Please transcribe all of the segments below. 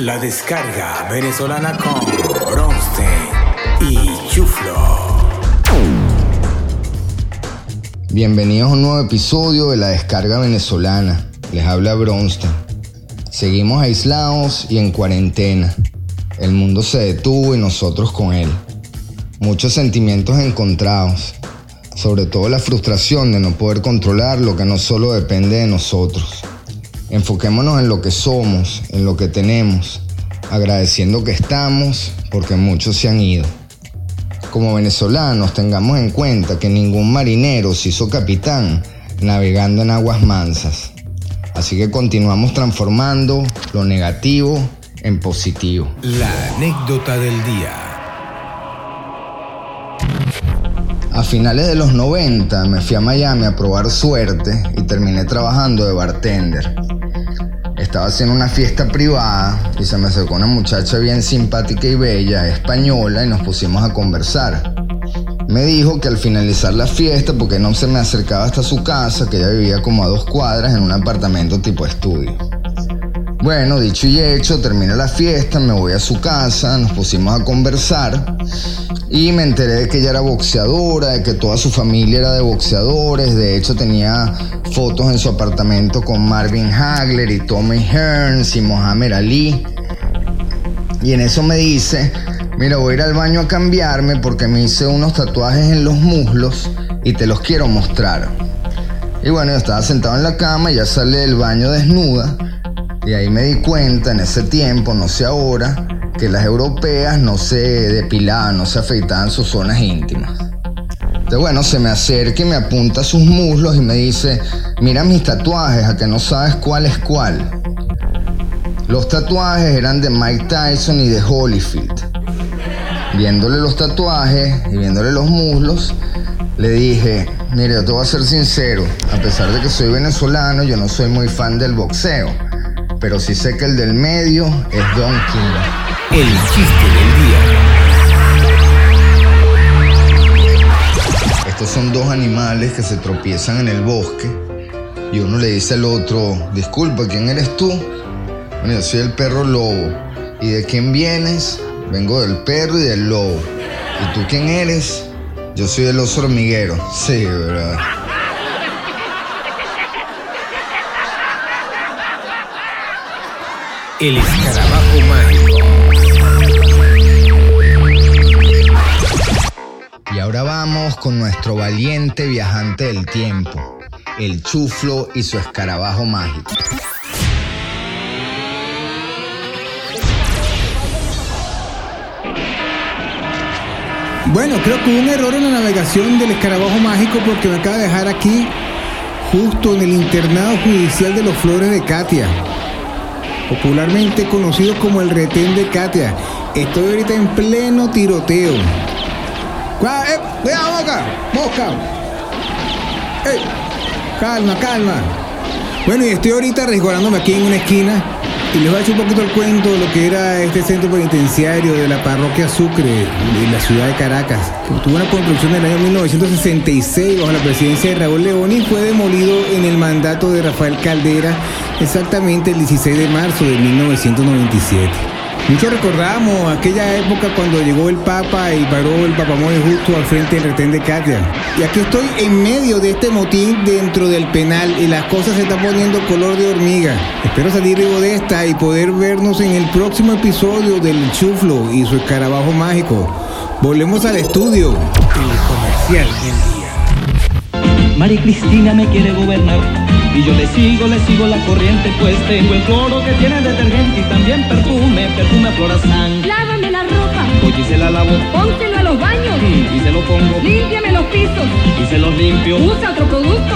La descarga venezolana con Bronstein y Chuflo. Bienvenidos a un nuevo episodio de la descarga venezolana. Les habla Bronstein. Seguimos aislados y en cuarentena. El mundo se detuvo y nosotros con él. Muchos sentimientos encontrados. Sobre todo la frustración de no poder controlar lo que no solo depende de nosotros. Enfoquémonos en lo que somos, en lo que tenemos, agradeciendo que estamos porque muchos se han ido. Como venezolanos tengamos en cuenta que ningún marinero se hizo capitán navegando en aguas mansas. Así que continuamos transformando lo negativo en positivo. La anécdota del día. A finales de los 90 me fui a Miami a probar suerte y terminé trabajando de bartender. Estaba haciendo una fiesta privada y se me acercó una muchacha bien simpática y bella, española, y nos pusimos a conversar. Me dijo que al finalizar la fiesta, porque no se me acercaba hasta su casa, que ella vivía como a dos cuadras en un apartamento tipo estudio. Bueno, dicho y hecho, termina la fiesta, me voy a su casa, nos pusimos a conversar y me enteré de que ella era boxeadora, de que toda su familia era de boxeadores, de hecho tenía fotos en su apartamento con Marvin Hagler y Tommy Hearns y Mohamed Ali. Y en eso me dice, mira, voy a ir al baño a cambiarme porque me hice unos tatuajes en los muslos y te los quiero mostrar. Y bueno, yo estaba sentado en la cama ya sale del baño desnuda y ahí me di cuenta en ese tiempo, no sé ahora, que las europeas no se depilaban, no se afeitaban sus zonas íntimas. Entonces, bueno, se me acerca y me apunta sus muslos y me dice, mira mis tatuajes, a que no sabes cuál es cuál. Los tatuajes eran de Mike Tyson y de Holyfield. Viéndole los tatuajes y viéndole los muslos, le dije, mire, yo te voy a ser sincero, a pesar de que soy venezolano, yo no soy muy fan del boxeo pero sí sé que el del medio es Don King. El chiste del día. Estos son dos animales que se tropiezan en el bosque y uno le dice al otro, disculpa, ¿quién eres tú? Bueno, yo soy el perro lobo. ¿Y de quién vienes? Vengo del perro y del lobo. ¿Y tú quién eres? Yo soy el oso hormiguero. Sí, ¿verdad? El escarabajo mágico. Ahora vamos con nuestro valiente viajante del tiempo, el chuflo y su escarabajo mágico. Bueno, creo que hubo un error en la navegación del escarabajo mágico porque me acaba de dejar aquí, justo en el internado judicial de los Flores de Katia, popularmente conocido como el retén de Katia. Estoy ahorita en pleno tiroteo. ¡Cuidado, eh! ¡Cuidado, boca! ¡Mosca! ¡Ey! Calma, calma. Bueno, y estoy ahorita resguardándome aquí en una esquina y les voy a echar un poquito el cuento de lo que era este centro penitenciario de la parroquia Sucre, en la ciudad de Caracas, tuvo una construcción en el año 1966 bajo la presidencia de Raúl León y fue demolido en el mandato de Rafael Caldera exactamente el 16 de marzo de 1997. Muchos recordamos aquella época cuando llegó el Papa y paró el Papamoy justo al frente del retén de Katia. Y aquí estoy en medio de este motín dentro del penal y las cosas se están poniendo color de hormiga. Espero salir vivo de esta y poder vernos en el próximo episodio del Chuflo y su escarabajo mágico. Volvemos al estudio. El comercial del día. María Cristina me quiere gobernar y yo le sigo, le sigo la corriente pues tengo el cloro que tiene detergente y también perfume, perfume florazán. Lávame la ropa, Hoy se la lavo pónselo a los baños, y se lo pongo límpiame los pisos, y se los limpio. usa otro producto.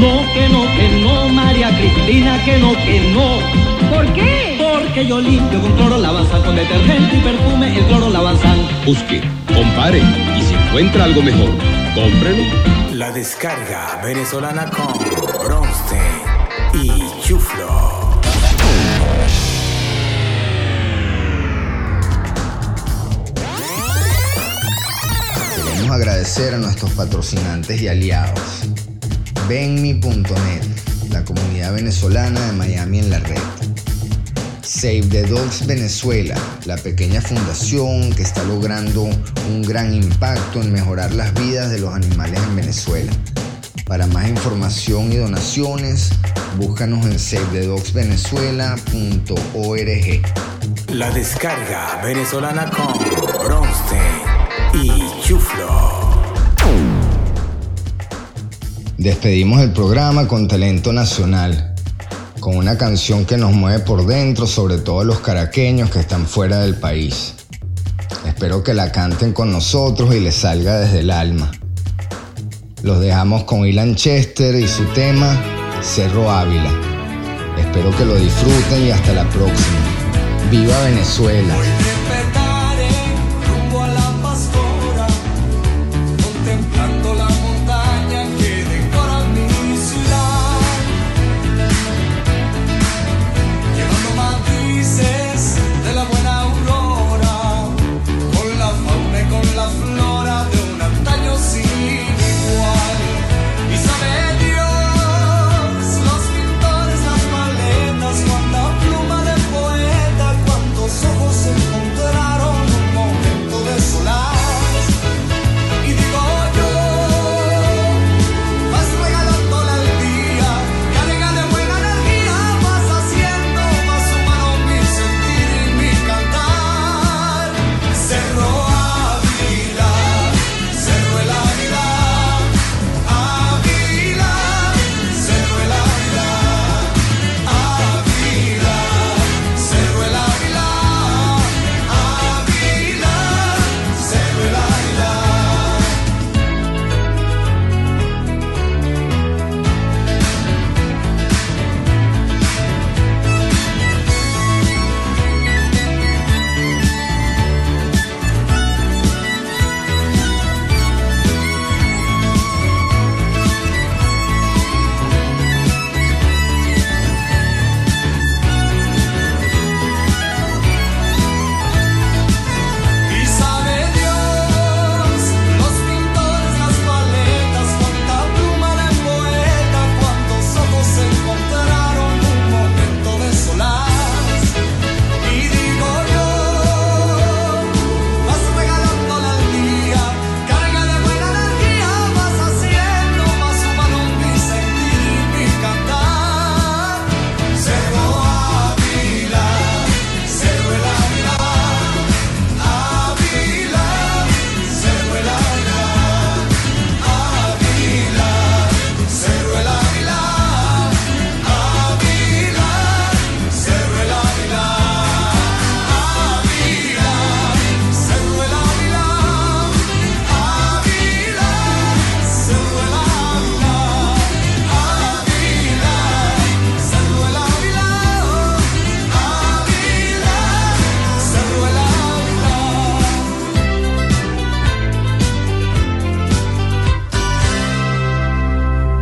No, que no, que no, María Cristina, que no, que no. ¿Por qué? Porque yo limpio con cloro lavazán, con detergente y perfume, el cloro lavazán. Busque, compare y si encuentra algo mejor, cómprelo. La descarga venezolana con Bronstein y Chuflo. Queremos agradecer a nuestros patrocinantes y aliados. Benmi.net, la comunidad venezolana de Miami en la red. Save the Dogs Venezuela, la pequeña fundación que está logrando un gran impacto en mejorar las vidas de los animales en Venezuela. Para más información y donaciones, búscanos en savethedogsvenezuela.org. La descarga venezolana con Bronstein y Chuflo. Despedimos el programa con talento nacional, con una canción que nos mueve por dentro, sobre todo los caraqueños que están fuera del país. Espero que la canten con nosotros y les salga desde el alma. Los dejamos con Ilan Chester y su tema Cerro Ávila. Espero que lo disfruten y hasta la próxima. ¡Viva Venezuela!